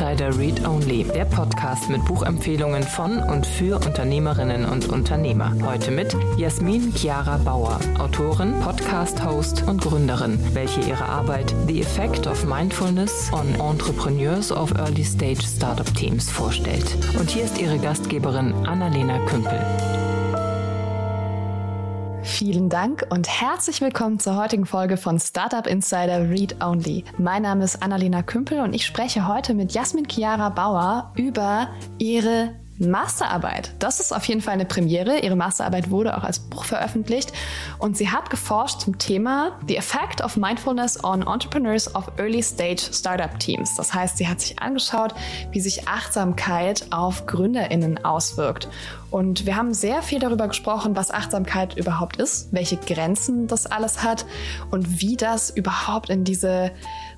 Insider Read Only, der Podcast mit Buchempfehlungen von und für Unternehmerinnen und Unternehmer. Heute mit Jasmin Chiara Bauer, Autorin, Podcast-Host und Gründerin, welche ihre Arbeit The Effect of Mindfulness on Entrepreneurs of Early Stage Startup Teams vorstellt. Und hier ist ihre Gastgeberin Annalena Kümpel. Vielen Dank und herzlich willkommen zur heutigen Folge von Startup Insider Read Only. Mein Name ist Annalena Kümpel und ich spreche heute mit Jasmin Chiara Bauer über ihre Masterarbeit. Das ist auf jeden Fall eine Premiere. Ihre Masterarbeit wurde auch als Buch veröffentlicht und sie hat geforscht zum Thema The Effect of Mindfulness on Entrepreneurs of Early Stage Startup Teams. Das heißt, sie hat sich angeschaut, wie sich Achtsamkeit auf GründerInnen auswirkt. Und wir haben sehr viel darüber gesprochen, was Achtsamkeit überhaupt ist, welche Grenzen das alles hat und wie das überhaupt in diese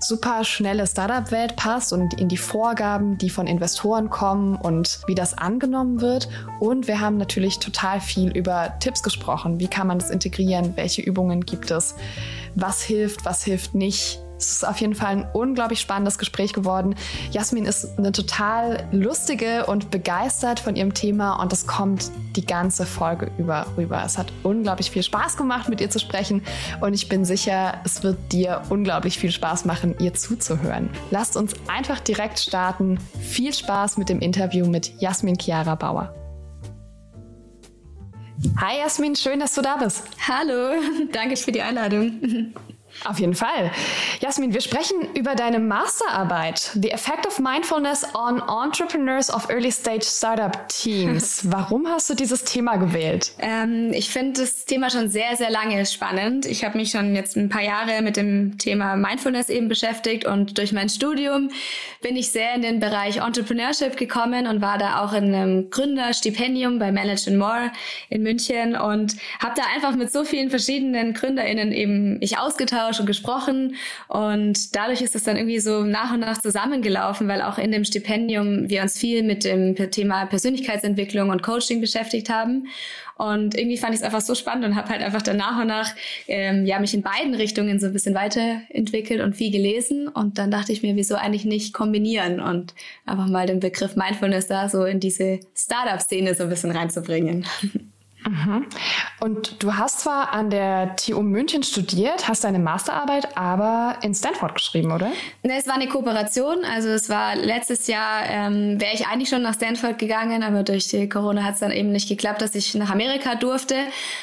super schnelle Startup-Welt passt und in die Vorgaben, die von Investoren kommen und wie das angenommen wird. Und wir haben natürlich total viel über Tipps gesprochen. Wie kann man das integrieren? Welche Übungen gibt es? Was hilft? Was hilft nicht? Es ist auf jeden Fall ein unglaublich spannendes Gespräch geworden. Jasmin ist eine total lustige und begeistert von ihrem Thema und das kommt die ganze Folge über rüber. Es hat unglaublich viel Spaß gemacht, mit ihr zu sprechen und ich bin sicher, es wird dir unglaublich viel Spaß machen, ihr zuzuhören. Lasst uns einfach direkt starten. Viel Spaß mit dem Interview mit Jasmin Chiara Bauer. Hi Jasmin, schön, dass du da bist. Hallo, danke für die Einladung. Auf jeden Fall. Jasmin, wir sprechen über deine Masterarbeit, The Effect of Mindfulness on Entrepreneurs of Early Stage Startup Teams. Warum hast du dieses Thema gewählt? Ähm, ich finde das Thema schon sehr, sehr lange spannend. Ich habe mich schon jetzt ein paar Jahre mit dem Thema Mindfulness eben beschäftigt und durch mein Studium bin ich sehr in den Bereich Entrepreneurship gekommen und war da auch in einem Gründerstipendium bei Manage More in München und habe da einfach mit so vielen verschiedenen GründerInnen eben mich ausgetauscht ausgetauscht und gesprochen. Und dadurch ist es dann irgendwie so nach und nach zusammengelaufen, weil auch in dem Stipendium wir uns viel mit dem Thema Persönlichkeitsentwicklung und Coaching beschäftigt haben. Und irgendwie fand ich es einfach so spannend und habe halt einfach dann nach und nach ähm, ja mich in beiden Richtungen so ein bisschen weiterentwickelt und viel gelesen. Und dann dachte ich mir, wieso eigentlich nicht kombinieren und einfach mal den Begriff Mindfulness da so in diese Startup-Szene so ein bisschen reinzubringen. Mhm. Und du hast zwar an der TU München studiert, hast deine Masterarbeit aber in Stanford geschrieben, oder? Ne, es war eine Kooperation. Also es war letztes Jahr, ähm, wäre ich eigentlich schon nach Stanford gegangen, aber durch die Corona hat es dann eben nicht geklappt, dass ich nach Amerika durfte.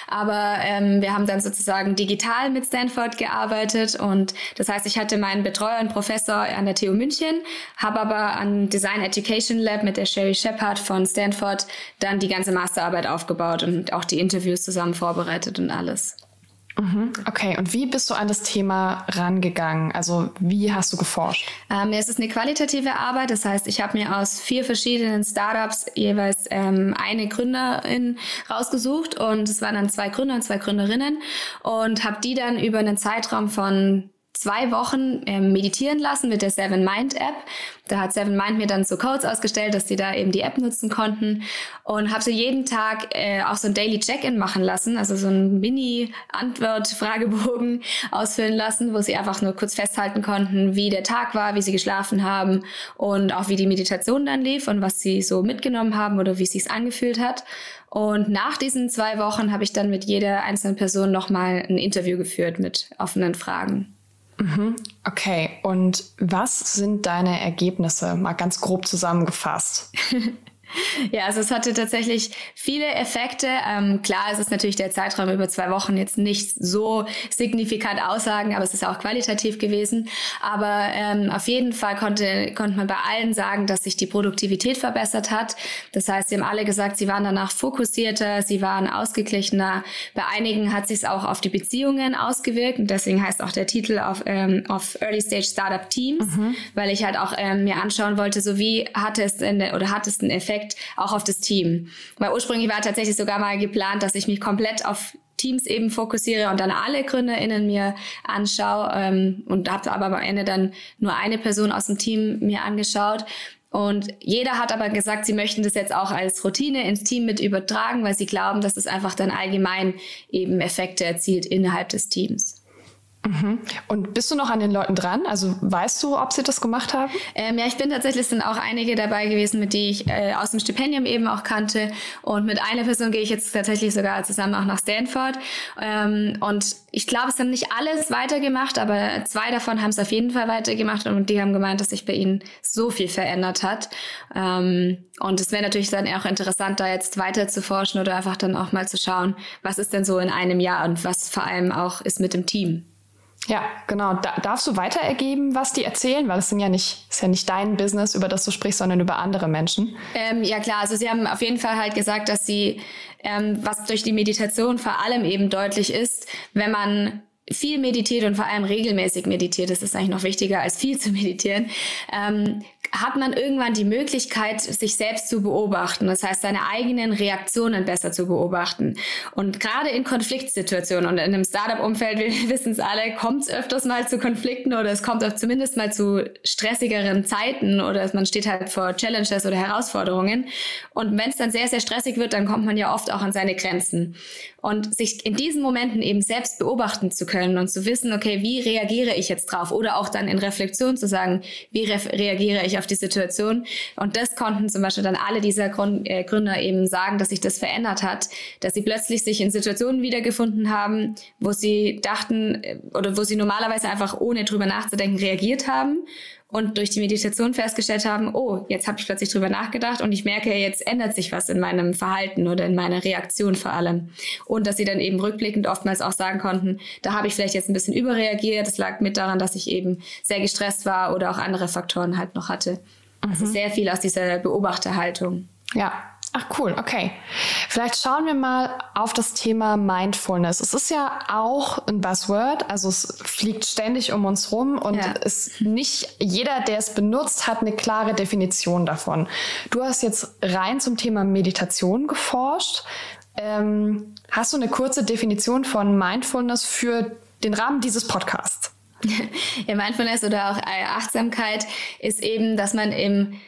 Aber ähm, wir haben dann sozusagen digital mit Stanford gearbeitet und das heißt, ich hatte meinen Betreuer und Professor an der TU München, habe aber an Design Education Lab mit der Sherry Shepard von Stanford dann die ganze Masterarbeit aufgebaut und auch die Interviews zusammen vorbereitet und alles. Mhm. Okay, und wie bist du an das Thema rangegangen? Also wie hast du geforscht? Ähm, es ist eine qualitative Arbeit, das heißt, ich habe mir aus vier verschiedenen Startups jeweils ähm, eine Gründerin rausgesucht und es waren dann zwei Gründer und zwei Gründerinnen und habe die dann über einen Zeitraum von zwei Wochen ähm, meditieren lassen mit der Seven Mind App. Da hat Seven Mind mir dann so Codes ausgestellt, dass sie da eben die App nutzen konnten und habe sie jeden Tag äh, auch so ein Daily Check-in machen lassen, also so ein Mini-Antwort-Fragebogen ausfüllen lassen, wo sie einfach nur kurz festhalten konnten, wie der Tag war, wie sie geschlafen haben und auch wie die Meditation dann lief und was sie so mitgenommen haben oder wie es sich angefühlt hat. Und nach diesen zwei Wochen habe ich dann mit jeder einzelnen Person nochmal ein Interview geführt mit offenen Fragen. Mhm. Okay, und was sind deine Ergebnisse? Mal ganz grob zusammengefasst. Ja, also es hatte tatsächlich viele Effekte. Ähm, klar, es ist natürlich der Zeitraum über zwei Wochen jetzt nicht so signifikant aussagen, aber es ist auch qualitativ gewesen. Aber ähm, auf jeden Fall konnte, konnte man bei allen sagen, dass sich die Produktivität verbessert hat. Das heißt, sie haben alle gesagt, sie waren danach fokussierter, sie waren ausgeglichener. Bei einigen hat sich es auch auf die Beziehungen ausgewirkt und deswegen heißt auch der Titel auf, ähm, auf Early Stage Startup Teams, mhm. weil ich halt auch ähm, mir anschauen wollte, so wie hatte es in der, oder hat es einen Effekt Effekt auch auf das Team. Weil ursprünglich war tatsächlich sogar mal geplant, dass ich mich komplett auf Teams eben fokussiere und dann alle GründerInnen mir anschaue ähm, und habe aber am Ende dann nur eine Person aus dem Team mir angeschaut. Und jeder hat aber gesagt, sie möchten das jetzt auch als Routine ins Team mit übertragen, weil sie glauben, dass es einfach dann allgemein eben Effekte erzielt innerhalb des Teams. Mhm. Und bist du noch an den Leuten dran? Also weißt du, ob sie das gemacht haben? Ähm, ja, ich bin tatsächlich, sind auch einige dabei gewesen, mit die ich äh, aus dem Stipendium eben auch kannte. Und mit einer Person gehe ich jetzt tatsächlich sogar zusammen auch nach Stanford. Ähm, und ich glaube, es haben nicht alles weitergemacht, aber zwei davon haben es auf jeden Fall weitergemacht und die haben gemeint, dass sich bei ihnen so viel verändert hat. Ähm, und es wäre natürlich dann auch interessant, da jetzt weiter zu forschen oder einfach dann auch mal zu schauen, was ist denn so in einem Jahr und was vor allem auch ist mit dem Team. Ja, genau. Da, darfst du weiter ergeben, was die erzählen? Weil es sind ja nicht, ist ja nicht dein Business, über das du sprichst, sondern über andere Menschen. Ähm, ja, klar. Also sie haben auf jeden Fall halt gesagt, dass sie, ähm, was durch die Meditation vor allem eben deutlich ist, wenn man viel meditiert und vor allem regelmäßig meditiert, das ist eigentlich noch wichtiger als viel zu meditieren, ähm, hat man irgendwann die Möglichkeit, sich selbst zu beobachten. Das heißt, seine eigenen Reaktionen besser zu beobachten. Und gerade in Konfliktsituationen und in einem Startup-Umfeld, wir wissen es alle, kommt es öfters mal zu Konflikten oder es kommt auch zumindest mal zu stressigeren Zeiten oder man steht halt vor Challenges oder Herausforderungen. Und wenn es dann sehr, sehr stressig wird, dann kommt man ja oft auch an seine Grenzen. Und sich in diesen Momenten eben selbst beobachten zu können und zu wissen, okay, wie reagiere ich jetzt drauf? Oder auch dann in Reflexion zu sagen, wie re reagiere ich auf die Situation? Und das konnten zum Beispiel dann alle dieser Grund äh, Gründer eben sagen, dass sich das verändert hat, dass sie plötzlich sich in Situationen wiedergefunden haben, wo sie dachten äh, oder wo sie normalerweise einfach ohne drüber nachzudenken reagiert haben und durch die Meditation festgestellt haben, oh, jetzt habe ich plötzlich drüber nachgedacht und ich merke, jetzt ändert sich was in meinem Verhalten oder in meiner Reaktion vor allem. Und dass sie dann eben rückblickend oftmals auch sagen konnten, da habe ich vielleicht jetzt ein bisschen überreagiert, das lag mit daran, dass ich eben sehr gestresst war oder auch andere Faktoren halt noch hatte. Also mhm. sehr viel aus dieser Beobachterhaltung. Ja, Ach cool, okay. Vielleicht schauen wir mal auf das Thema Mindfulness. Es ist ja auch ein Buzzword, also es fliegt ständig um uns rum und ja. es nicht jeder, der es benutzt, hat eine klare Definition davon. Du hast jetzt rein zum Thema Meditation geforscht. Ähm, hast du eine kurze Definition von Mindfulness für den Rahmen dieses Podcasts? Ja, Mindfulness oder auch Achtsamkeit ist eben, dass man im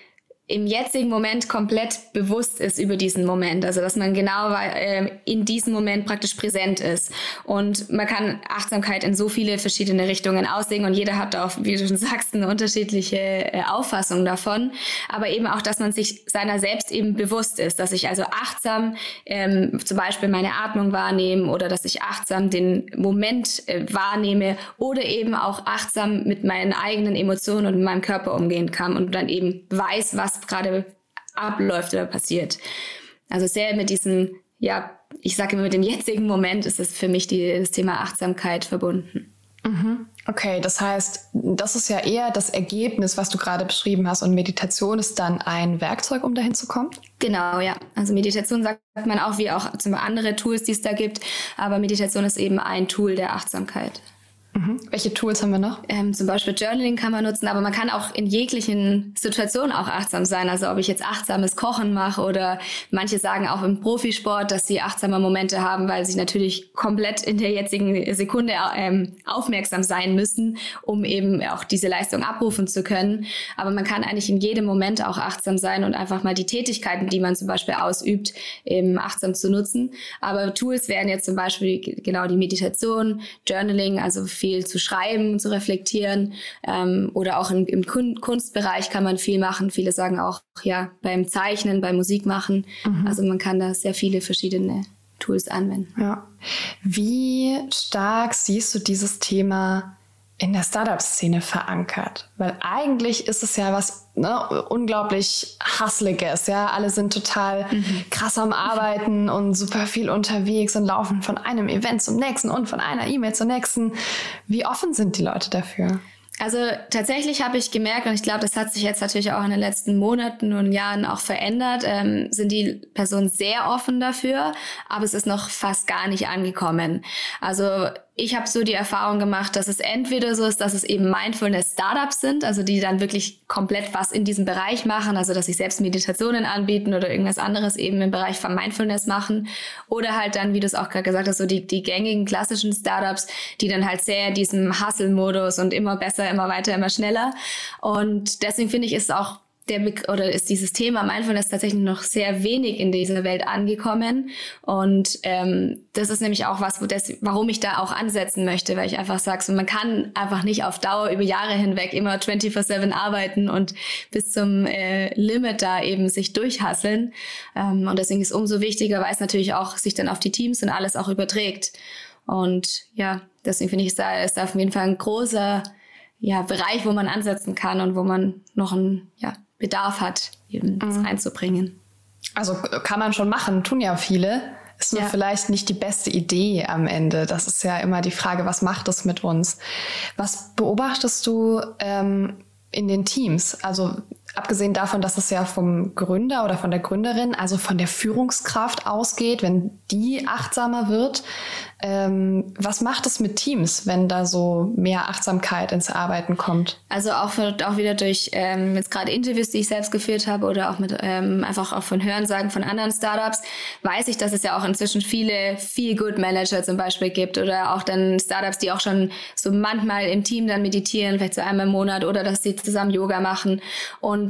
im jetzigen Moment komplett bewusst ist über diesen Moment. Also dass man genau äh, in diesem Moment praktisch präsent ist. Und man kann Achtsamkeit in so viele verschiedene Richtungen auslegen und jeder hat auch, wie du schon sagst, eine unterschiedliche äh, Auffassung davon. Aber eben auch, dass man sich seiner selbst eben bewusst ist, dass ich also achtsam ähm, zum Beispiel meine Atmung wahrnehme oder dass ich achtsam den Moment äh, wahrnehme oder eben auch achtsam mit meinen eigenen Emotionen und mit meinem Körper umgehen kann und dann eben weiß, was gerade abläuft oder passiert. Also sehr mit diesem, ja, ich sage immer mit dem jetzigen Moment ist es für mich die, das Thema Achtsamkeit verbunden. Mhm. Okay, das heißt, das ist ja eher das Ergebnis, was du gerade beschrieben hast. Und Meditation ist dann ein Werkzeug, um dahin zu kommen? Genau, ja. Also Meditation sagt man auch, wie auch zum andere Tools, die es da gibt. Aber Meditation ist eben ein Tool der Achtsamkeit. Mhm. Welche Tools haben wir noch? Ähm, zum Beispiel Journaling kann man nutzen, aber man kann auch in jeglichen Situationen auch achtsam sein. Also ob ich jetzt achtsames Kochen mache oder manche sagen auch im Profisport, dass sie achtsame Momente haben, weil sie natürlich komplett in der jetzigen Sekunde ähm, aufmerksam sein müssen, um eben auch diese Leistung abrufen zu können. Aber man kann eigentlich in jedem Moment auch achtsam sein und einfach mal die Tätigkeiten, die man zum Beispiel ausübt, eben achtsam zu nutzen. Aber Tools wären jetzt zum Beispiel genau die Meditation, Journaling, also viel zu schreiben, zu reflektieren. Ähm, oder auch im, im Kunstbereich kann man viel machen. Viele sagen auch, ja, beim Zeichnen, beim Musikmachen. Mhm. Also man kann da sehr viele verschiedene Tools anwenden. Ja. Wie stark siehst du dieses Thema in der Startup-Szene verankert. Weil eigentlich ist es ja was ne, unglaublich Hassliges. Ja, alle sind total mhm. krass am Arbeiten und super viel unterwegs und laufen von einem Event zum nächsten und von einer E-Mail zur nächsten. Wie offen sind die Leute dafür? Also tatsächlich habe ich gemerkt, und ich glaube, das hat sich jetzt natürlich auch in den letzten Monaten und Jahren auch verändert, ähm, sind die Personen sehr offen dafür, aber es ist noch fast gar nicht angekommen. Also ich habe so die Erfahrung gemacht, dass es entweder so ist, dass es eben Mindfulness-Startups sind, also die dann wirklich komplett was in diesem Bereich machen, also dass sie selbst Meditationen anbieten oder irgendwas anderes eben im Bereich von Mindfulness machen. Oder halt dann, wie du es auch gerade gesagt hast, so die, die gängigen klassischen Startups, die dann halt sehr diesem Hustle-Modus und immer besser, immer weiter, immer schneller. Und deswegen finde ich, ist es auch der oder ist dieses Thema Mindfulness tatsächlich noch sehr wenig in dieser Welt angekommen. Und ähm, das ist nämlich auch was, wo das, warum ich da auch ansetzen möchte, weil ich einfach sage, so, man kann einfach nicht auf Dauer über Jahre hinweg immer 24-7 arbeiten und bis zum äh, Limit da eben sich durchhasseln. Ähm, und deswegen ist es umso wichtiger, weil es natürlich auch sich dann auf die Teams und alles auch überträgt. Und ja, deswegen finde ich, es ist auf jeden Fall ein großer ja, Bereich, wo man ansetzen kann und wo man noch ein ja, Bedarf hat, eben das mhm. reinzubringen. Also kann man schon machen, tun ja viele. Ist nur ja. vielleicht nicht die beste Idee am Ende. Das ist ja immer die Frage, was macht es mit uns? Was beobachtest du ähm, in den Teams? Also abgesehen davon, dass es ja vom Gründer oder von der Gründerin, also von der Führungskraft ausgeht, wenn die achtsamer wird, ähm, was macht es mit Teams, wenn da so mehr Achtsamkeit ins Arbeiten kommt? Also auch, auch wieder durch ähm, jetzt gerade Interviews, die ich selbst geführt habe oder auch mit ähm, einfach auch von Hörensagen von anderen Startups, weiß ich, dass es ja auch inzwischen viele Feel Good Manager zum Beispiel gibt oder auch dann Startups, die auch schon so manchmal im Team dann meditieren, vielleicht so einmal im Monat oder dass sie zusammen Yoga machen und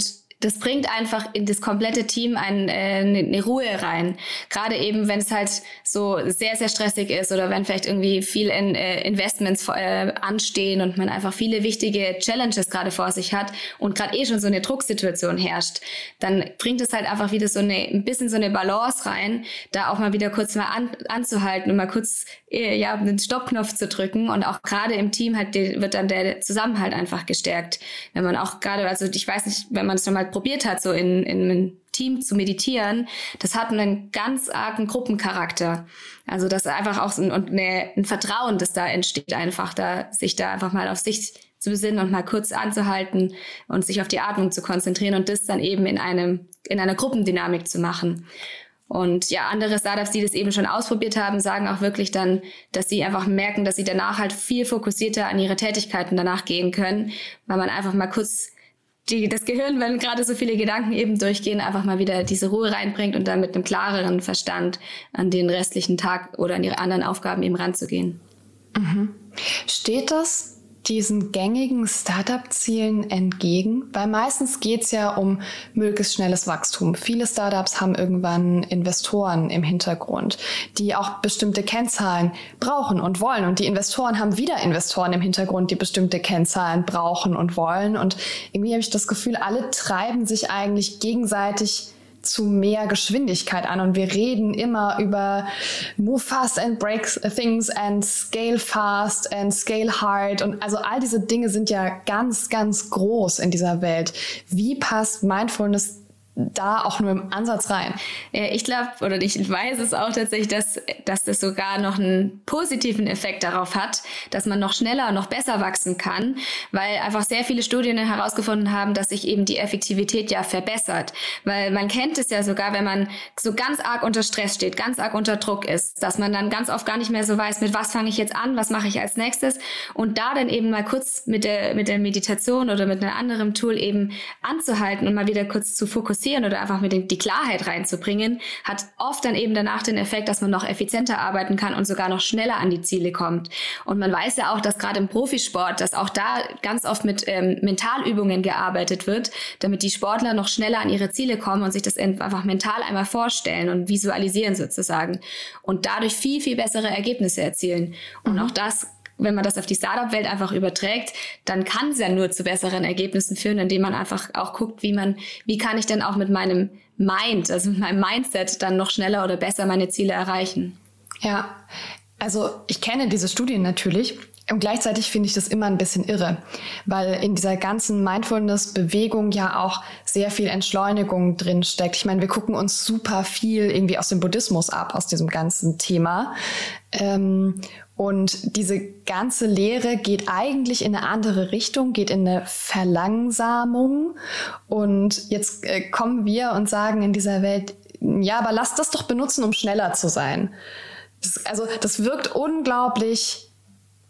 das bringt einfach in das komplette Team ein, äh, eine Ruhe rein. Gerade eben, wenn es halt so sehr, sehr stressig ist oder wenn vielleicht irgendwie viel in, äh, Investments äh, anstehen und man einfach viele wichtige Challenges gerade vor sich hat und gerade eh schon so eine Drucksituation herrscht, dann bringt es halt einfach wieder so eine, ein bisschen so eine Balance rein, da auch mal wieder kurz mal an, anzuhalten und mal kurz ja, den Stoppknopf zu drücken und auch gerade im Team halt wird dann der Zusammenhalt einfach gestärkt. Wenn man auch gerade, also ich weiß nicht, wenn man es schon mal probiert hat, so in, in einem Team zu meditieren, das hat einen ganz argen Gruppencharakter. Also das einfach auch so ein, eine, ein Vertrauen, das da entsteht, einfach da sich da einfach mal auf sich zu besinnen und mal kurz anzuhalten und sich auf die Atmung zu konzentrieren und das dann eben in einem in einer Gruppendynamik zu machen. Und ja, andere Startups, die das eben schon ausprobiert haben, sagen auch wirklich dann, dass sie einfach merken, dass sie danach halt viel fokussierter an ihre Tätigkeiten danach gehen können, weil man einfach mal kurz die, das Gehirn, wenn gerade so viele Gedanken eben durchgehen, einfach mal wieder diese Ruhe reinbringt und dann mit einem klareren Verstand an den restlichen Tag oder an ihre anderen Aufgaben eben ranzugehen. Mhm. Steht das diesen gängigen Startup-Zielen entgegen? Weil meistens geht es ja um möglichst schnelles Wachstum. Viele Startups haben irgendwann Investoren im Hintergrund, die auch bestimmte Kennzahlen brauchen und wollen. Und die Investoren haben wieder Investoren im Hintergrund, die bestimmte Kennzahlen brauchen und wollen. Und irgendwie habe ich das Gefühl, alle treiben sich eigentlich gegenseitig zu mehr Geschwindigkeit an und wir reden immer über move fast and break things and scale fast and scale hard und also all diese Dinge sind ja ganz, ganz groß in dieser Welt. Wie passt Mindfulness da auch nur im Ansatz rein. Ich glaube, oder ich weiß es auch tatsächlich, dass, dass das sogar noch einen positiven Effekt darauf hat, dass man noch schneller, noch besser wachsen kann, weil einfach sehr viele Studien herausgefunden haben, dass sich eben die Effektivität ja verbessert. Weil man kennt es ja sogar, wenn man so ganz arg unter Stress steht, ganz arg unter Druck ist, dass man dann ganz oft gar nicht mehr so weiß, mit was fange ich jetzt an, was mache ich als nächstes und da dann eben mal kurz mit der, mit der Meditation oder mit einem anderen Tool eben anzuhalten und mal wieder kurz zu fokussieren fokussieren oder einfach mit die Klarheit reinzubringen, hat oft dann eben danach den Effekt, dass man noch effizienter arbeiten kann und sogar noch schneller an die Ziele kommt. Und man weiß ja auch, dass gerade im Profisport, dass auch da ganz oft mit ähm, Mentalübungen gearbeitet wird, damit die Sportler noch schneller an ihre Ziele kommen und sich das einfach mental einmal vorstellen und visualisieren sozusagen und dadurch viel, viel bessere Ergebnisse erzielen. Und mhm. auch das wenn man das auf die Startup-Welt einfach überträgt, dann kann es ja nur zu besseren Ergebnissen führen, indem man einfach auch guckt, wie man, wie kann ich denn auch mit meinem Mind, also mit meinem Mindset dann noch schneller oder besser meine Ziele erreichen. Ja, also ich kenne diese Studien natürlich und gleichzeitig finde ich das immer ein bisschen irre, weil in dieser ganzen Mindfulness-Bewegung ja auch sehr viel Entschleunigung drin steckt. Ich meine, wir gucken uns super viel irgendwie aus dem Buddhismus ab, aus diesem ganzen Thema. Ähm, und diese ganze Lehre geht eigentlich in eine andere Richtung, geht in eine Verlangsamung. Und jetzt äh, kommen wir und sagen in dieser Welt, ja, aber lass das doch benutzen, um schneller zu sein. Das, also das wirkt unglaublich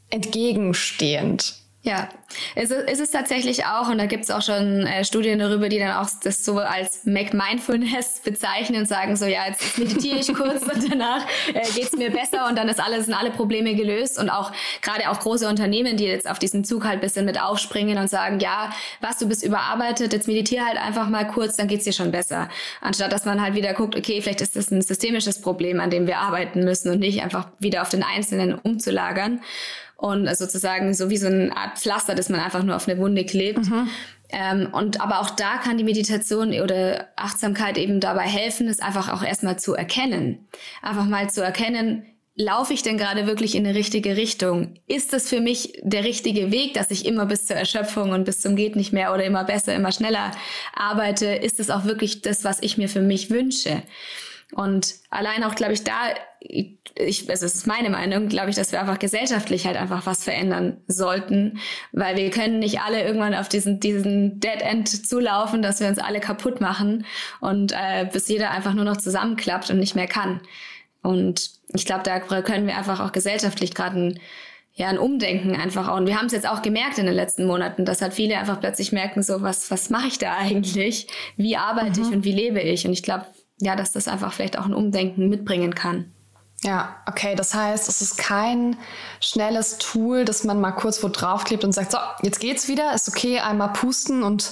entgegenstehend. Ja, es ist, es ist tatsächlich auch, und da gibt es auch schon äh, Studien darüber, die dann auch das so als Mac Mindfulness bezeichnen und sagen so, ja, jetzt meditiere ich kurz und danach äh, geht mir besser und dann ist alles, sind alle Probleme gelöst und auch gerade auch große Unternehmen, die jetzt auf diesen Zug halt bisschen mit aufspringen und sagen, ja, was, du bist überarbeitet, jetzt meditiere halt einfach mal kurz, dann geht's dir schon besser. Anstatt, dass man halt wieder guckt, okay, vielleicht ist das ein systemisches Problem, an dem wir arbeiten müssen und nicht einfach wieder auf den Einzelnen umzulagern und sozusagen so wie so eine Art Pflaster, das man einfach nur auf eine Wunde klebt. Mhm. Ähm, und aber auch da kann die Meditation oder Achtsamkeit eben dabei helfen, es einfach auch erstmal zu erkennen. Einfach mal zu erkennen, laufe ich denn gerade wirklich in eine richtige Richtung? Ist das für mich der richtige Weg, dass ich immer bis zur Erschöpfung und bis zum geht nicht mehr oder immer besser, immer schneller arbeite? Ist es auch wirklich das, was ich mir für mich wünsche? Und allein auch, glaube ich, da, ich, also es ist meine Meinung, glaube ich, dass wir einfach gesellschaftlich halt einfach was verändern sollten, weil wir können nicht alle irgendwann auf diesen, diesen Dead End zulaufen, dass wir uns alle kaputt machen und äh, bis jeder einfach nur noch zusammenklappt und nicht mehr kann. Und ich glaube, da können wir einfach auch gesellschaftlich gerade ein, ja, ein Umdenken einfach auch. Und wir haben es jetzt auch gemerkt in den letzten Monaten, dass halt viele einfach plötzlich merken, so, was, was mache ich da eigentlich? Wie arbeite mhm. ich und wie lebe ich? Und ich glaube, ja, dass das einfach vielleicht auch ein Umdenken mitbringen kann. Ja, okay. Das heißt, es ist kein schnelles Tool, das man mal kurz wo draufklebt und sagt, so, jetzt geht's wieder, ist okay, einmal pusten und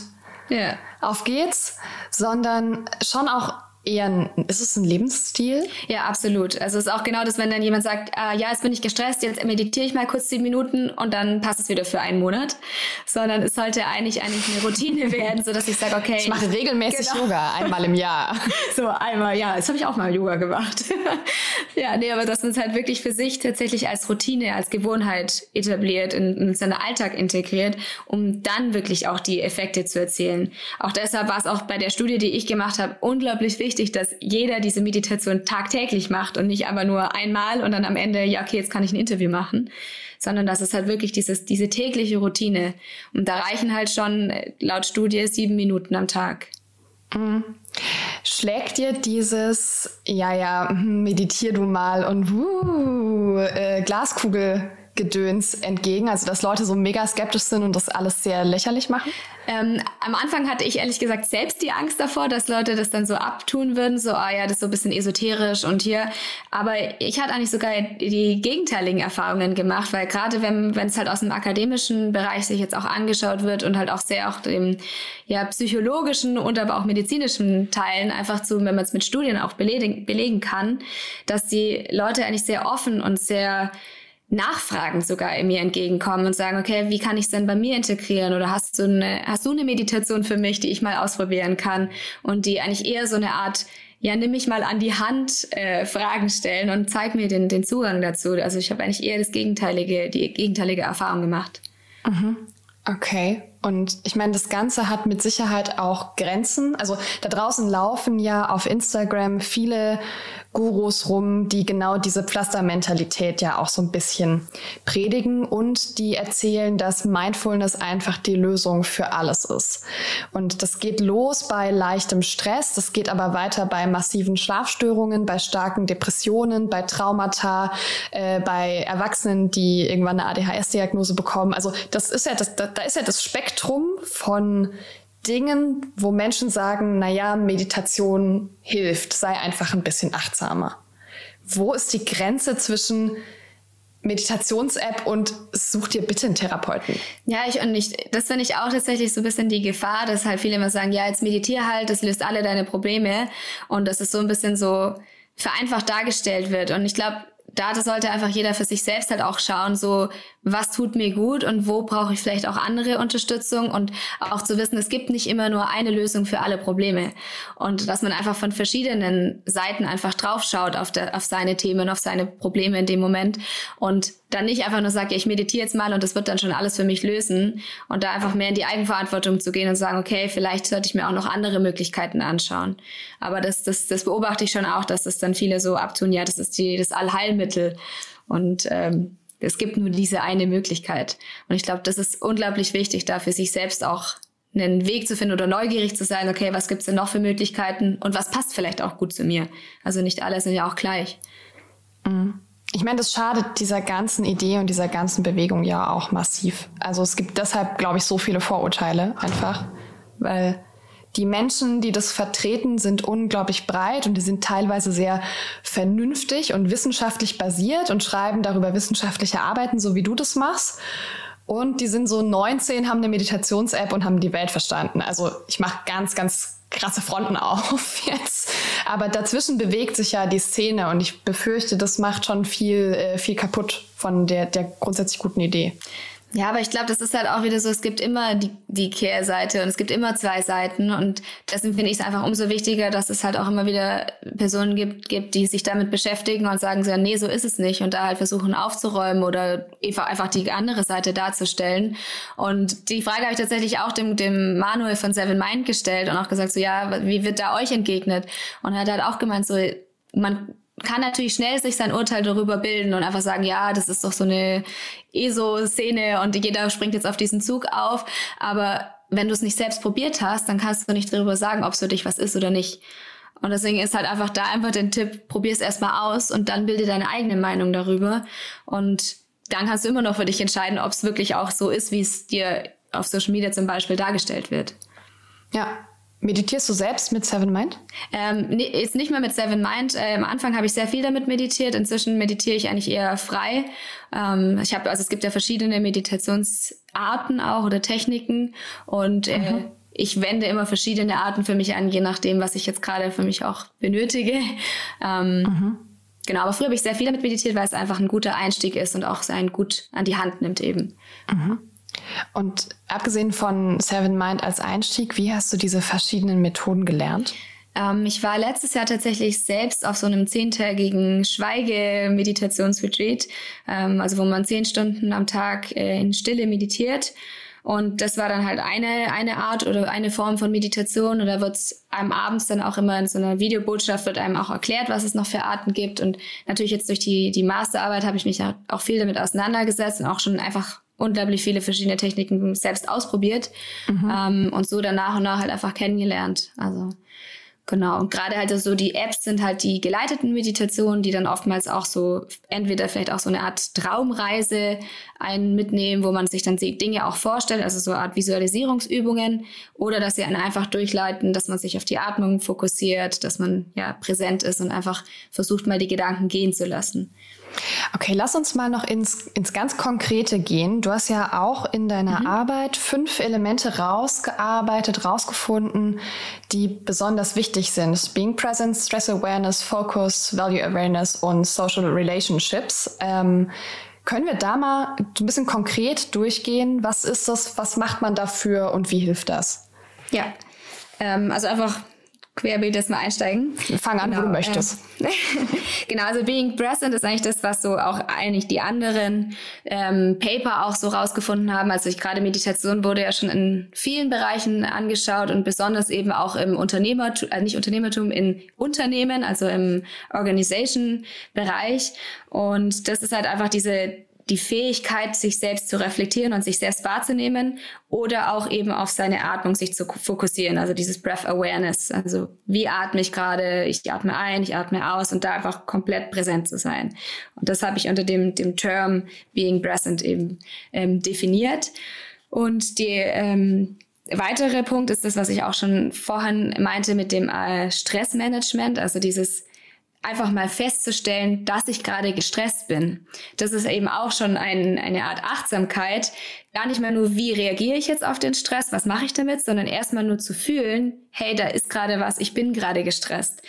ja. auf geht's, sondern schon auch eher ein, ist es ein Lebensstil? Ja, absolut. Also es ist auch genau das, wenn dann jemand sagt, ah, ja, jetzt bin ich gestresst, jetzt meditiere ich mal kurz zehn Minuten und dann passt es wieder für einen Monat. Sondern es sollte eigentlich eigentlich eine Routine werden, so dass ich sage, okay. Ich mache regelmäßig genau. Yoga, einmal im Jahr. so, einmal, ja, jetzt habe ich auch mal Yoga gemacht. ja, nee, aber dass man es halt wirklich für sich tatsächlich als Routine, als Gewohnheit etabliert, in, in seinen Alltag integriert, um dann wirklich auch die Effekte zu erzielen. Auch deshalb war es auch bei der Studie, die ich gemacht habe, unglaublich wichtig, wichtig, dass jeder diese Meditation tagtäglich macht und nicht aber nur einmal und dann am Ende, ja, okay, jetzt kann ich ein Interview machen, sondern dass es halt wirklich dieses, diese tägliche Routine. Und da reichen halt schon äh, laut Studie sieben Minuten am Tag. Mhm. Schlägt dir dieses, ja, ja, hm, meditier du mal und uh, äh, Glaskugel Gedöns entgegen? Also, dass Leute so mega skeptisch sind und das alles sehr lächerlich machen? Ähm, am Anfang hatte ich ehrlich gesagt selbst die Angst davor, dass Leute das dann so abtun würden, so, ah ja, das ist so ein bisschen esoterisch und hier. Aber ich hatte eigentlich sogar die gegenteiligen Erfahrungen gemacht, weil gerade wenn es halt aus dem akademischen Bereich sich jetzt auch angeschaut wird und halt auch sehr auch dem ja, psychologischen und aber auch medizinischen Teilen einfach zu, wenn man es mit Studien auch belegen, belegen kann, dass die Leute eigentlich sehr offen und sehr Nachfragen sogar mir entgegenkommen und sagen, okay, wie kann ich es denn bei mir integrieren? Oder hast du eine, hast du eine Meditation für mich, die ich mal ausprobieren kann und die eigentlich eher so eine Art ja, nimm mich mal an die Hand, äh, Fragen stellen und zeig mir den, den Zugang dazu. Also ich habe eigentlich eher das gegenteilige, die gegenteilige Erfahrung gemacht. Mhm. Okay. Und ich meine, das Ganze hat mit Sicherheit auch Grenzen. Also da draußen laufen ja auf Instagram viele Gurus rum, die genau diese Pflastermentalität ja auch so ein bisschen predigen und die erzählen, dass Mindfulness einfach die Lösung für alles ist. Und das geht los bei leichtem Stress, das geht aber weiter bei massiven Schlafstörungen, bei starken Depressionen, bei Traumata, äh, bei Erwachsenen, die irgendwann eine ADHS-Diagnose bekommen. Also das ist ja das, da, da ist ja das Spektrum von Dingen, wo Menschen sagen, naja, Meditation hilft, sei einfach ein bisschen achtsamer. Wo ist die Grenze zwischen Meditations-App und such dir bitte einen Therapeuten. Ja, ich und ich, das finde ich auch tatsächlich so ein bisschen die Gefahr, dass halt viele immer sagen, ja, jetzt meditier halt, das löst alle deine Probleme und dass es so ein bisschen so vereinfacht dargestellt wird. Und ich glaube, da sollte einfach jeder für sich selbst halt auch schauen, so was tut mir gut und wo brauche ich vielleicht auch andere Unterstützung und auch zu wissen, es gibt nicht immer nur eine Lösung für alle Probleme und dass man einfach von verschiedenen Seiten einfach draufschaut auf, der, auf seine Themen, auf seine Probleme in dem Moment und dann nicht einfach nur sagt, ich meditiere jetzt mal und das wird dann schon alles für mich lösen und da einfach mehr in die Eigenverantwortung zu gehen und sagen, okay, vielleicht sollte ich mir auch noch andere Möglichkeiten anschauen. Aber das, das, das beobachte ich schon auch, dass das dann viele so abtun, ja, das ist die, das Allheilmittel und ähm, es gibt nur diese eine Möglichkeit. Und ich glaube, das ist unglaublich wichtig, da für sich selbst auch einen Weg zu finden oder neugierig zu sein, okay, was gibt's denn noch für Möglichkeiten und was passt vielleicht auch gut zu mir. Also nicht alle sind ja auch gleich. Mhm. Ich meine, das schadet dieser ganzen Idee und dieser ganzen Bewegung ja auch massiv. Also es gibt deshalb, glaube ich, so viele Vorurteile einfach, weil die Menschen, die das vertreten, sind unglaublich breit und die sind teilweise sehr vernünftig und wissenschaftlich basiert und schreiben darüber wissenschaftliche Arbeiten, so wie du das machst. Und die sind so 19, haben eine Meditations-App und haben die Welt verstanden. Also ich mache ganz, ganz krasse Fronten auf jetzt. Aber dazwischen bewegt sich ja die Szene und ich befürchte, das macht schon viel, äh, viel kaputt von der, der grundsätzlich guten Idee. Ja, aber ich glaube, das ist halt auch wieder so, es gibt immer die, die Kehrseite und es gibt immer zwei Seiten und deswegen finde ich es einfach umso wichtiger, dass es halt auch immer wieder Personen gibt, gibt, die sich damit beschäftigen und sagen so, nee, so ist es nicht und da halt versuchen aufzuräumen oder einfach die andere Seite darzustellen. Und die Frage habe ich tatsächlich auch dem, dem Manuel von Seven Mind gestellt und auch gesagt so, ja, wie wird da euch entgegnet? Und er hat halt auch gemeint so, man kann natürlich schnell sich sein Urteil darüber bilden und einfach sagen, ja, das ist doch so eine ESO-Szene und jeder springt jetzt auf diesen Zug auf. Aber wenn du es nicht selbst probiert hast, dann kannst du nicht darüber sagen, ob es für dich was ist oder nicht. Und deswegen ist halt einfach da einfach den Tipp, probier es erstmal aus und dann bilde deine eigene Meinung darüber. Und dann kannst du immer noch für dich entscheiden, ob es wirklich auch so ist, wie es dir auf Social Media zum Beispiel dargestellt wird. Ja, Meditierst du selbst mit Seven Mind? Ähm, nee, jetzt nicht mehr mit Seven Mind. Äh, am Anfang habe ich sehr viel damit meditiert. Inzwischen meditiere ich eigentlich eher frei. Ähm, ich habe, also es gibt ja verschiedene Meditationsarten auch oder Techniken und äh, mhm. ich wende immer verschiedene Arten für mich an, je nachdem, was ich jetzt gerade für mich auch benötige. Ähm, mhm. Genau, aber früher habe ich sehr viel damit meditiert, weil es einfach ein guter Einstieg ist und auch sein gut an die Hand nimmt eben. Mhm. Und abgesehen von Seven Mind als Einstieg, wie hast du diese verschiedenen Methoden gelernt? Ähm, ich war letztes Jahr tatsächlich selbst auf so einem zehntägigen Schweigemeditationsretreat, ähm, also wo man zehn Stunden am Tag äh, in Stille meditiert. Und das war dann halt eine, eine Art oder eine Form von Meditation. Und da wird einem abends dann auch immer in so einer Videobotschaft wird einem auch erklärt, was es noch für Arten gibt. Und natürlich jetzt durch die, die Masterarbeit habe ich mich auch viel damit auseinandergesetzt und auch schon einfach unglaublich viele verschiedene Techniken selbst ausprobiert mhm. ähm, und so dann nach und nach halt einfach kennengelernt. Also Genau, und gerade halt so die Apps sind halt die geleiteten Meditationen, die dann oftmals auch so entweder vielleicht auch so eine Art Traumreise einen mitnehmen, wo man sich dann Dinge auch vorstellt, also so eine Art Visualisierungsübungen oder dass sie einen einfach durchleiten, dass man sich auf die Atmung fokussiert, dass man ja präsent ist und einfach versucht mal die Gedanken gehen zu lassen. Okay, lass uns mal noch ins, ins ganz Konkrete gehen. Du hast ja auch in deiner mhm. Arbeit fünf Elemente rausgearbeitet, rausgefunden, die besonders wichtig sind. Being Present, Stress Awareness, Focus, Value Awareness und Social Relationships. Ähm, können wir da mal ein bisschen konkret durchgehen? Was ist das? Was macht man dafür und wie hilft das? Ja, ähm, also einfach querbeet jetzt mal einsteigen. Fang an, genau, wo du genau, möchtest. Ähm, genau, also Being Present ist eigentlich das, was so auch eigentlich die anderen ähm, Paper auch so rausgefunden haben. Also ich gerade Meditation wurde ja schon in vielen Bereichen angeschaut und besonders eben auch im Unternehmertum, äh, nicht Unternehmertum, in Unternehmen, also im Organization-Bereich. Und das ist halt einfach diese die Fähigkeit, sich selbst zu reflektieren und sich selbst wahrzunehmen oder auch eben auf seine Atmung sich zu fokussieren, also dieses Breath Awareness, also wie atme ich gerade, ich atme ein, ich atme aus und da einfach komplett präsent zu sein. Und das habe ich unter dem, dem Term Being Present eben ähm, definiert. Und die ähm, weitere Punkt ist das, was ich auch schon vorhin meinte mit dem äh, Stressmanagement, also dieses einfach mal festzustellen, dass ich gerade gestresst bin. Das ist eben auch schon ein, eine Art Achtsamkeit. Gar nicht mehr nur, wie reagiere ich jetzt auf den Stress, was mache ich damit, sondern erstmal nur zu fühlen, hey, da ist gerade was, ich bin gerade gestresst.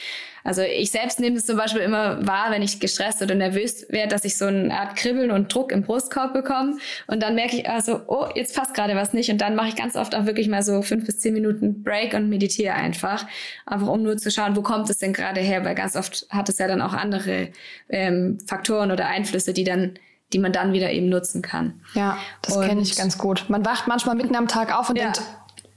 Also ich selbst nehme es zum Beispiel immer wahr, wenn ich gestresst oder nervös werde, dass ich so eine Art Kribbeln und Druck im Brustkorb bekomme. Und dann merke ich also, oh, jetzt passt gerade was nicht. Und dann mache ich ganz oft auch wirklich mal so fünf bis zehn Minuten Break und meditiere einfach. Einfach um nur zu schauen, wo kommt es denn gerade her? Weil ganz oft hat es ja dann auch andere ähm, Faktoren oder Einflüsse, die dann die man dann wieder eben nutzen kann. Ja, das kenne ich ganz gut. Man wacht manchmal mitten am Tag auf und ja. denkt,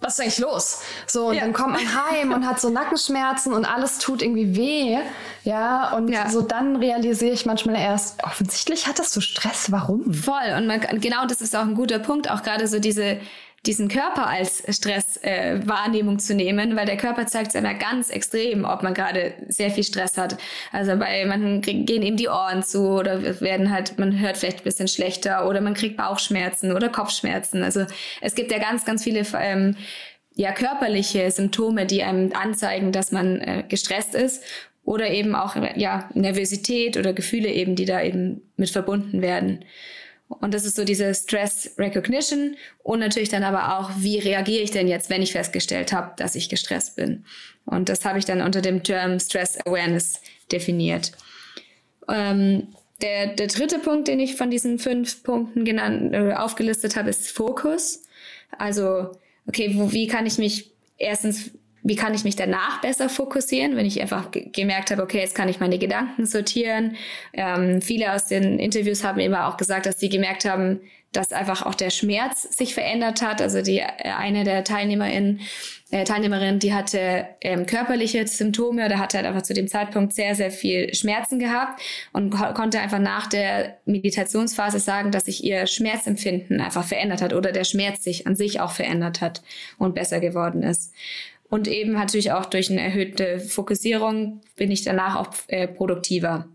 was ist eigentlich los? So, und ja. dann kommt man heim und hat so Nackenschmerzen und alles tut irgendwie weh. Ja, und ja. so dann realisiere ich manchmal erst, offensichtlich hat das so Stress, warum? Voll. Und man, genau das ist auch ein guter Punkt, auch gerade so diese, diesen Körper als Stresswahrnehmung äh, zu nehmen, weil der Körper zeigt es immer ganz extrem, ob man gerade sehr viel Stress hat. Also bei manchen gehen eben die Ohren zu oder werden halt, man hört vielleicht ein bisschen schlechter oder man kriegt Bauchschmerzen oder Kopfschmerzen. Also es gibt ja ganz, ganz viele ähm, ja, körperliche Symptome, die einem anzeigen, dass man äh, gestresst ist oder eben auch ja, Nervosität oder Gefühle eben, die da eben mit verbunden werden. Und das ist so diese Stress Recognition und natürlich dann aber auch, wie reagiere ich denn jetzt, wenn ich festgestellt habe, dass ich gestresst bin. Und das habe ich dann unter dem Term Stress Awareness definiert. Ähm, der, der dritte Punkt, den ich von diesen fünf Punkten genannt, äh, aufgelistet habe, ist Fokus. Also, okay, wo, wie kann ich mich erstens wie kann ich mich danach besser fokussieren, wenn ich einfach gemerkt habe, okay, jetzt kann ich meine Gedanken sortieren. Ähm, viele aus den Interviews haben immer auch gesagt, dass sie gemerkt haben, dass einfach auch der Schmerz sich verändert hat. Also die äh, eine der Teilnehmerinnen, äh, Teilnehmerin, die hatte ähm, körperliche Symptome oder hatte halt einfach zu dem Zeitpunkt sehr, sehr viel Schmerzen gehabt und ko konnte einfach nach der Meditationsphase sagen, dass sich ihr Schmerzempfinden einfach verändert hat oder der Schmerz sich an sich auch verändert hat und besser geworden ist. Und eben natürlich auch durch eine erhöhte Fokussierung bin ich danach auch äh, produktiver.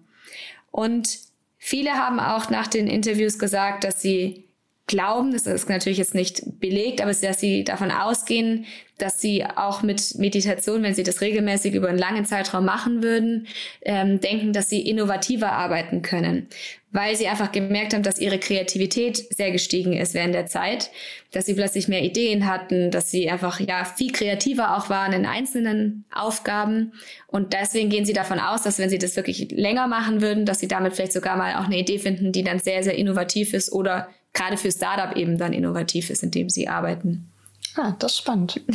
Und viele haben auch nach den Interviews gesagt, dass sie glauben, das ist natürlich jetzt nicht belegt, aber dass sie davon ausgehen, dass sie auch mit Meditation, wenn sie das regelmäßig über einen langen Zeitraum machen würden, ähm, denken, dass sie innovativer arbeiten können, weil sie einfach gemerkt haben, dass ihre Kreativität sehr gestiegen ist während der Zeit, dass sie plötzlich mehr Ideen hatten, dass sie einfach ja viel kreativer auch waren in einzelnen Aufgaben und deswegen gehen sie davon aus, dass wenn sie das wirklich länger machen würden, dass sie damit vielleicht sogar mal auch eine Idee finden, die dann sehr sehr innovativ ist oder gerade für Startup eben dann innovativ ist, indem sie arbeiten. Ah, das ist spannend.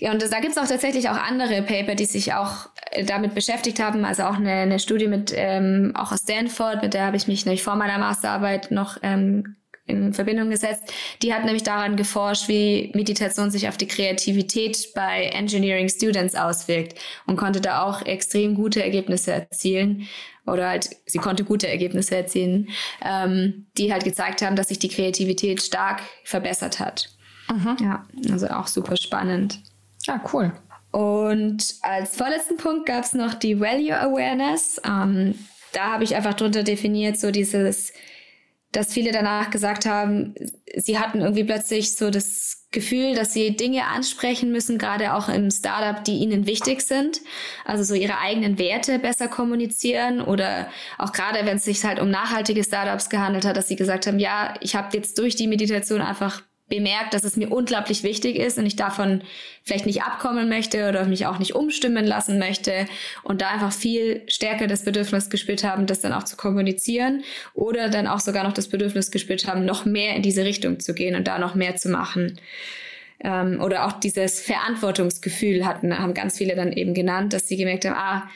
Ja, und da gibt es auch tatsächlich auch andere Paper, die sich auch äh, damit beschäftigt haben. Also auch eine, eine Studie mit, ähm, auch aus Stanford, mit der habe ich mich nämlich vor meiner Masterarbeit noch ähm, in Verbindung gesetzt. Die hat nämlich daran geforscht, wie Meditation sich auf die Kreativität bei Engineering Students auswirkt und konnte da auch extrem gute Ergebnisse erzielen oder halt sie konnte gute Ergebnisse erzielen, ähm, die halt gezeigt haben, dass sich die Kreativität stark verbessert hat. Mhm. Ja, also auch super spannend. Ah, cool. Und als vorletzten Punkt gab es noch die Value Awareness. Ähm, da habe ich einfach drunter definiert, so dieses dass viele danach gesagt haben, sie hatten irgendwie plötzlich so das Gefühl, dass sie Dinge ansprechen müssen, gerade auch im Startup, die ihnen wichtig sind. Also so ihre eigenen Werte besser kommunizieren oder auch gerade, wenn es sich halt um nachhaltige Startups gehandelt hat, dass sie gesagt haben, ja, ich habe jetzt durch die Meditation einfach bemerkt, dass es mir unglaublich wichtig ist und ich davon vielleicht nicht abkommen möchte oder mich auch nicht umstimmen lassen möchte und da einfach viel stärker das Bedürfnis gespürt haben, das dann auch zu kommunizieren oder dann auch sogar noch das Bedürfnis gespürt haben, noch mehr in diese Richtung zu gehen und da noch mehr zu machen. Ähm, oder auch dieses Verantwortungsgefühl hatten, haben ganz viele dann eben genannt, dass sie gemerkt haben, ah,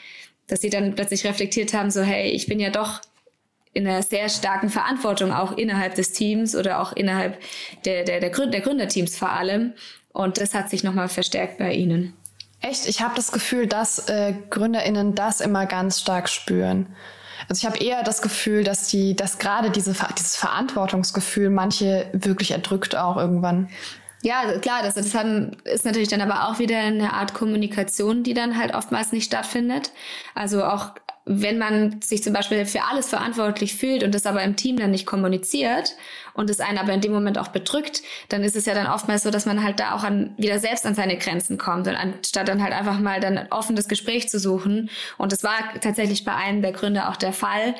dass sie dann plötzlich reflektiert haben, so hey, ich bin ja doch in einer sehr starken Verantwortung auch innerhalb des Teams oder auch innerhalb der, der, der, Gründ der Gründerteams vor allem. Und das hat sich nochmal verstärkt bei Ihnen. Echt? Ich habe das Gefühl, dass äh, GründerInnen das immer ganz stark spüren. Also ich habe eher das Gefühl, dass die, dass gerade diese, dieses Verantwortungsgefühl manche wirklich erdrückt auch irgendwann. Ja, klar, das, das haben, ist natürlich dann aber auch wieder eine Art Kommunikation, die dann halt oftmals nicht stattfindet. Also auch wenn man sich zum Beispiel für alles verantwortlich fühlt und das aber im Team dann nicht kommuniziert und es einen aber in dem Moment auch bedrückt, dann ist es ja dann oftmals so, dass man halt da auch an, wieder selbst an seine Grenzen kommt und anstatt dann halt einfach mal dann offen das Gespräch zu suchen. Und das war tatsächlich bei einem der Gründer auch der Fall,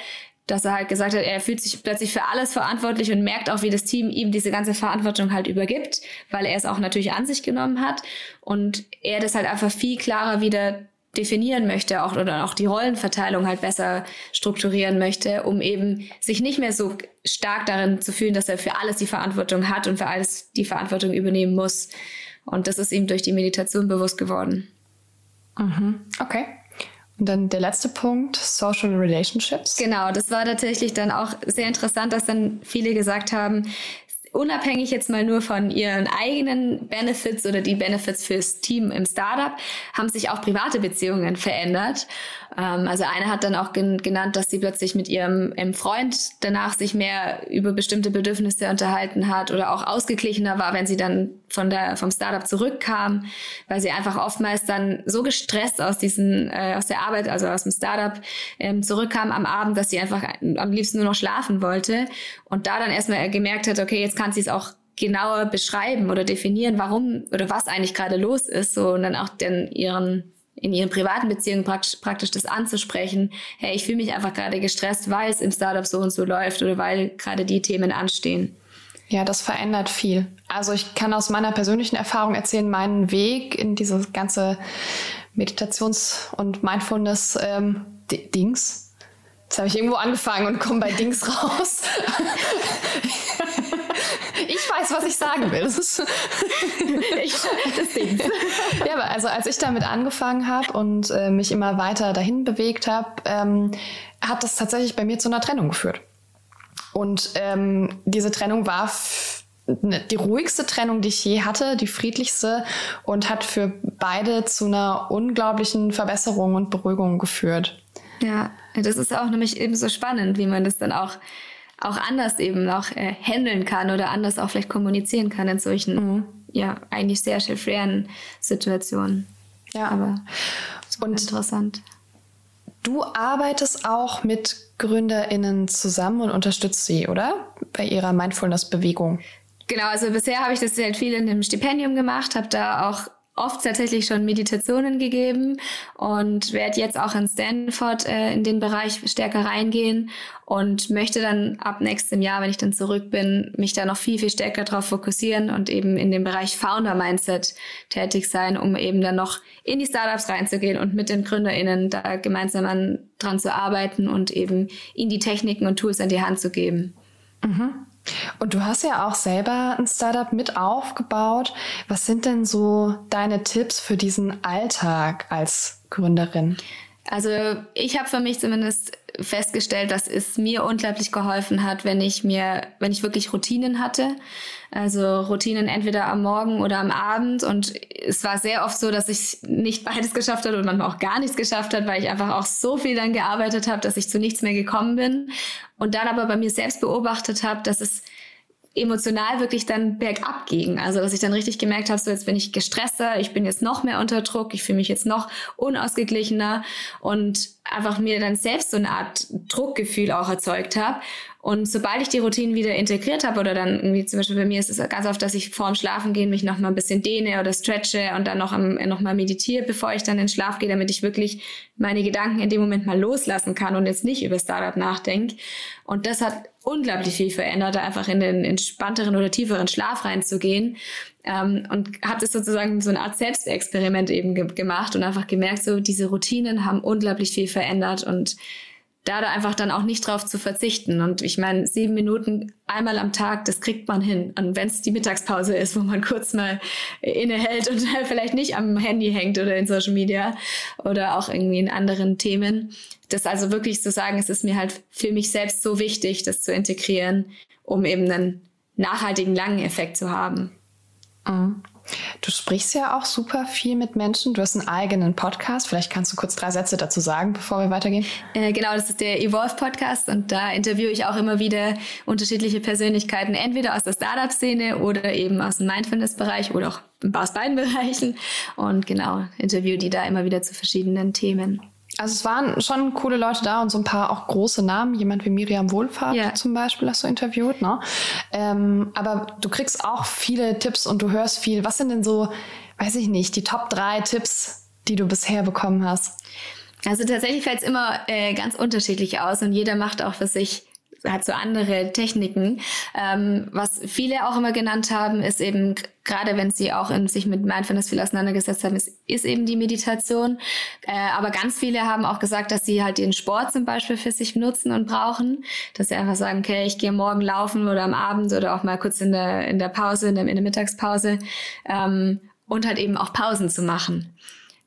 dass er halt gesagt hat, er fühlt sich plötzlich für alles verantwortlich und merkt auch, wie das Team ihm diese ganze Verantwortung halt übergibt, weil er es auch natürlich an sich genommen hat und er das halt einfach viel klarer wieder definieren möchte auch oder auch die Rollenverteilung halt besser strukturieren möchte, um eben sich nicht mehr so stark darin zu fühlen, dass er für alles die Verantwortung hat und für alles die Verantwortung übernehmen muss. Und das ist ihm durch die Meditation bewusst geworden. Mhm. Okay. Und dann der letzte Punkt, Social Relationships. Genau, das war tatsächlich dann auch sehr interessant, dass dann viele gesagt haben, unabhängig jetzt mal nur von ihren eigenen Benefits oder die Benefits fürs Team im Startup, haben sich auch private Beziehungen verändert. Ähm, also eine hat dann auch gen genannt, dass sie plötzlich mit ihrem, ihrem Freund danach sich mehr über bestimmte Bedürfnisse unterhalten hat oder auch ausgeglichener war, wenn sie dann von der, vom Startup zurückkam, weil sie einfach oftmals dann so gestresst aus diesen, äh, aus der Arbeit, also aus dem Startup, ähm, zurückkam am Abend, dass sie einfach am liebsten nur noch schlafen wollte und da dann erstmal gemerkt hat, okay, jetzt kann sie es auch genauer beschreiben oder definieren, warum oder was eigentlich gerade los ist, so und dann auch den ihren in ihren privaten Beziehungen praktisch, praktisch das anzusprechen, hey, ich fühle mich einfach gerade gestresst, weil es im Startup so und so läuft oder weil gerade die Themen anstehen. Ja, das verändert viel. Also ich kann aus meiner persönlichen Erfahrung erzählen, meinen Weg in dieses ganze Meditations- und Mindfulness-Dings. Ähm, Jetzt habe ich irgendwo angefangen und komme bei Dings raus. ich weiß, was ich sagen will. Das ist ich, das Ding. Ja, aber also als ich damit angefangen habe und äh, mich immer weiter dahin bewegt habe, ähm, hat das tatsächlich bei mir zu einer Trennung geführt. Und ähm, diese Trennung war ne, die ruhigste Trennung, die ich je hatte, die friedlichste und hat für beide zu einer unglaublichen Verbesserung und Beruhigung geführt. Ja, das ist auch nämlich eben so spannend, wie man das dann auch auch anders eben auch äh, handeln kann oder anders auch vielleicht kommunizieren kann in solchen mhm. ja eigentlich sehr schweren Situationen. Ja, aber und interessant. Du arbeitest auch mit GründerInnen zusammen und unterstützt sie, oder? Bei ihrer Mindfulness-Bewegung. Genau, also bisher habe ich das halt viel in einem Stipendium gemacht, habe da auch oft tatsächlich schon Meditationen gegeben und werde jetzt auch in Stanford äh, in den Bereich stärker reingehen und möchte dann ab nächstem Jahr, wenn ich dann zurück bin, mich da noch viel, viel stärker darauf fokussieren und eben in dem Bereich Founder Mindset tätig sein, um eben dann noch in die Startups reinzugehen und mit den GründerInnen da gemeinsam an, dran zu arbeiten und eben ihnen die Techniken und Tools an die Hand zu geben. Mhm. Und du hast ja auch selber ein Startup mit aufgebaut. Was sind denn so deine Tipps für diesen Alltag als Gründerin? Also ich habe für mich zumindest festgestellt, dass es mir unglaublich geholfen hat, wenn ich mir, wenn ich wirklich Routinen hatte. Also Routinen entweder am Morgen oder am Abend. Und es war sehr oft so, dass ich nicht beides geschafft habe und manchmal auch gar nichts geschafft hat, weil ich einfach auch so viel dann gearbeitet habe, dass ich zu nichts mehr gekommen bin. Und dann aber bei mir selbst beobachtet habe, dass es emotional wirklich dann bergab ging. Also dass ich dann richtig gemerkt habe, so jetzt bin ich gestresster, ich bin jetzt noch mehr unter Druck, ich fühle mich jetzt noch unausgeglichener und einfach mir dann selbst so eine Art Druckgefühl auch erzeugt habe. Und sobald ich die Routinen wieder integriert habe oder dann irgendwie zum Beispiel bei mir ist es ganz oft, dass ich vorm Schlafen gehen mich noch mal ein bisschen dehne oder stretche und dann noch, noch mal meditiere, bevor ich dann in den Schlaf gehe, damit ich wirklich meine Gedanken in dem Moment mal loslassen kann und jetzt nicht über Startup nachdenke. Und das hat unglaublich viel verändert, da einfach in den entspannteren oder tieferen Schlaf reinzugehen. Ähm, und habe das sozusagen so eine Art Selbstexperiment eben ge gemacht und einfach gemerkt, so diese Routinen haben unglaublich viel verändert und da da einfach dann auch nicht drauf zu verzichten. Und ich meine, sieben Minuten einmal am Tag, das kriegt man hin. Und wenn es die Mittagspause ist, wo man kurz mal innehält und vielleicht nicht am Handy hängt oder in Social Media oder auch irgendwie in anderen Themen, das also wirklich zu sagen, es ist mir halt für mich selbst so wichtig, das zu integrieren, um eben einen nachhaltigen, langen Effekt zu haben. Mhm. Du sprichst ja auch super viel mit Menschen. Du hast einen eigenen Podcast. Vielleicht kannst du kurz drei Sätze dazu sagen, bevor wir weitergehen. Äh, genau, das ist der Evolve Podcast und da interviewe ich auch immer wieder unterschiedliche Persönlichkeiten, entweder aus der Startup-Szene oder eben aus dem Mindfulness-Bereich oder auch aus beiden Bereichen. Und genau, interviewe die da immer wieder zu verschiedenen Themen. Also es waren schon coole Leute da und so ein paar auch große Namen. Jemand wie Miriam Wohlfahrt ja. zum Beispiel hast du interviewt. Ne? Ähm, aber du kriegst auch viele Tipps und du hörst viel. Was sind denn so, weiß ich nicht, die Top drei Tipps, die du bisher bekommen hast? Also tatsächlich fällt es immer äh, ganz unterschiedlich aus und jeder macht auch für sich hat so andere Techniken. Ähm, was viele auch immer genannt haben, ist eben, gerade wenn sie auch in, sich mit Mindfulness viel auseinandergesetzt haben, ist, ist eben die Meditation. Äh, aber ganz viele haben auch gesagt, dass sie halt den Sport zum Beispiel für sich nutzen und brauchen. Dass sie einfach sagen, okay, ich gehe morgen laufen oder am Abend oder auch mal kurz in der, in der Pause, in der, in der Mittagspause. Ähm, und halt eben auch Pausen zu machen.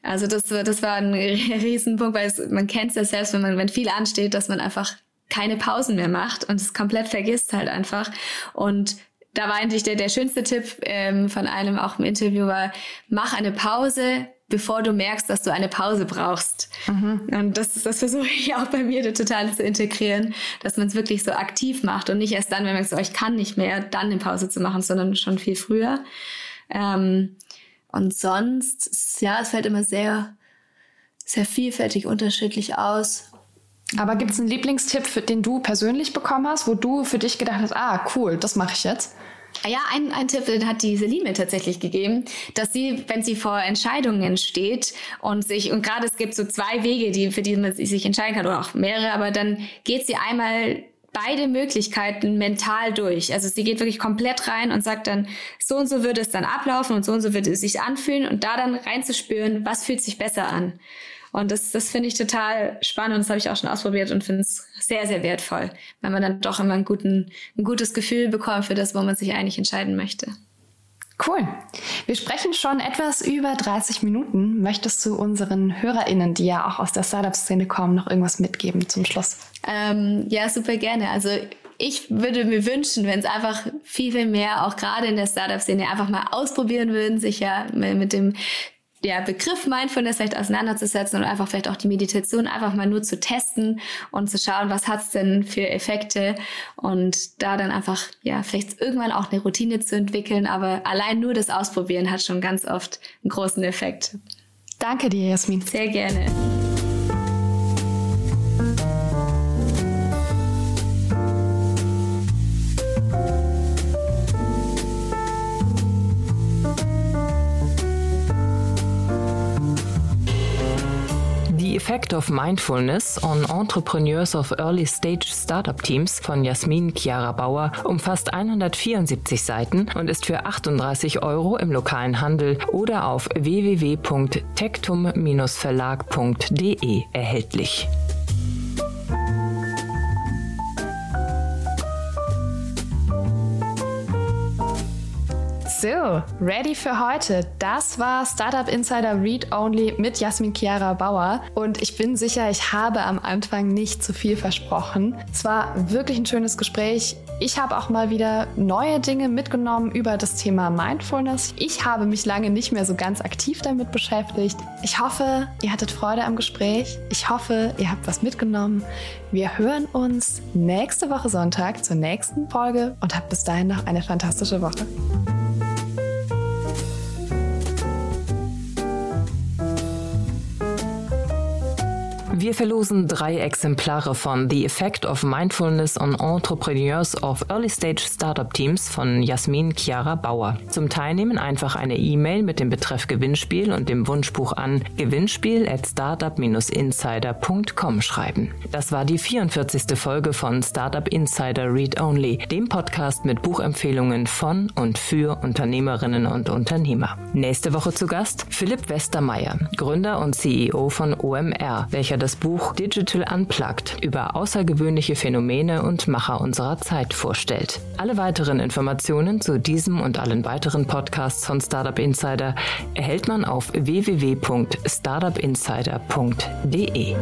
Also das, das war ein Riesenpunkt, weil es, man kennt es ja selbst, wenn man, wenn viel ansteht, dass man einfach keine Pausen mehr macht und es komplett vergisst halt einfach. Und da war eigentlich der, der schönste Tipp ähm, von einem auch im Interview war, mach eine Pause, bevor du merkst, dass du eine Pause brauchst. Mhm. Und das, das versuche ich auch bei mir total zu integrieren, dass man es wirklich so aktiv macht und nicht erst dann, wenn man sagt, oh, ich kann nicht mehr, dann eine Pause zu machen, sondern schon viel früher. Ähm, und sonst, ja, es fällt immer sehr, sehr vielfältig unterschiedlich aus. Aber gibt es einen Lieblingstipp, für, den du persönlich bekommen hast, wo du für dich gedacht hast, ah, cool, das mache ich jetzt? Ja, ein, ein Tipp den hat die mir tatsächlich gegeben, dass sie, wenn sie vor Entscheidungen steht und sich, und gerade es gibt so zwei Wege, die, für die man sich entscheiden kann, oder auch mehrere, aber dann geht sie einmal beide Möglichkeiten mental durch. Also sie geht wirklich komplett rein und sagt dann, so und so würde es dann ablaufen und so und so würde es sich anfühlen und da dann reinzuspüren, was fühlt sich besser an. Und das, das finde ich total spannend und das habe ich auch schon ausprobiert und finde es sehr, sehr wertvoll, weil man dann doch immer einen guten, ein gutes Gefühl bekommt für das, wo man sich eigentlich entscheiden möchte. Cool. Wir sprechen schon etwas über 30 Minuten. Möchtest du unseren HörerInnen, die ja auch aus der Startup-Szene kommen, noch irgendwas mitgeben zum Schluss? Ähm, ja, super gerne. Also ich würde mir wünschen, wenn es einfach viel, viel mehr, auch gerade in der Startup-Szene, einfach mal ausprobieren würden, sich ja mit dem der Begriff Mindfulness vielleicht auseinanderzusetzen und einfach vielleicht auch die Meditation einfach mal nur zu testen und zu schauen, was hat's denn für Effekte und da dann einfach, ja, vielleicht irgendwann auch eine Routine zu entwickeln, aber allein nur das Ausprobieren hat schon ganz oft einen großen Effekt. Danke dir, Jasmin. Sehr gerne. Effect of Mindfulness on Entrepreneurs of Early Stage Startup Teams von Jasmin Chiara Bauer umfasst 174 Seiten und ist für 38 Euro im lokalen Handel oder auf www.tektum-verlag.de erhältlich. So, ready für heute. Das war Startup Insider Read Only mit Jasmin Chiara Bauer. Und ich bin sicher, ich habe am Anfang nicht zu viel versprochen. Es war wirklich ein schönes Gespräch. Ich habe auch mal wieder neue Dinge mitgenommen über das Thema Mindfulness. Ich habe mich lange nicht mehr so ganz aktiv damit beschäftigt. Ich hoffe, ihr hattet Freude am Gespräch. Ich hoffe, ihr habt was mitgenommen. Wir hören uns nächste Woche Sonntag zur nächsten Folge und habt bis dahin noch eine fantastische Woche. Wir verlosen drei Exemplare von The Effect of Mindfulness on Entrepreneurs of Early Stage Startup Teams von Jasmin Chiara Bauer. Zum Teilnehmen einfach eine E-Mail mit dem Betreff Gewinnspiel und dem Wunschbuch an gewinnspiel at startup-insider.com schreiben. Das war die 44. Folge von Startup Insider Read Only, dem Podcast mit Buchempfehlungen von und für Unternehmerinnen und Unternehmer. Nächste Woche zu Gast Philipp Westermeier, Gründer und CEO von OMR, welcher das Buch Digital Unplugged über außergewöhnliche Phänomene und Macher unserer Zeit vorstellt. Alle weiteren Informationen zu diesem und allen weiteren Podcasts von Startup Insider erhält man auf www.startupinsider.de.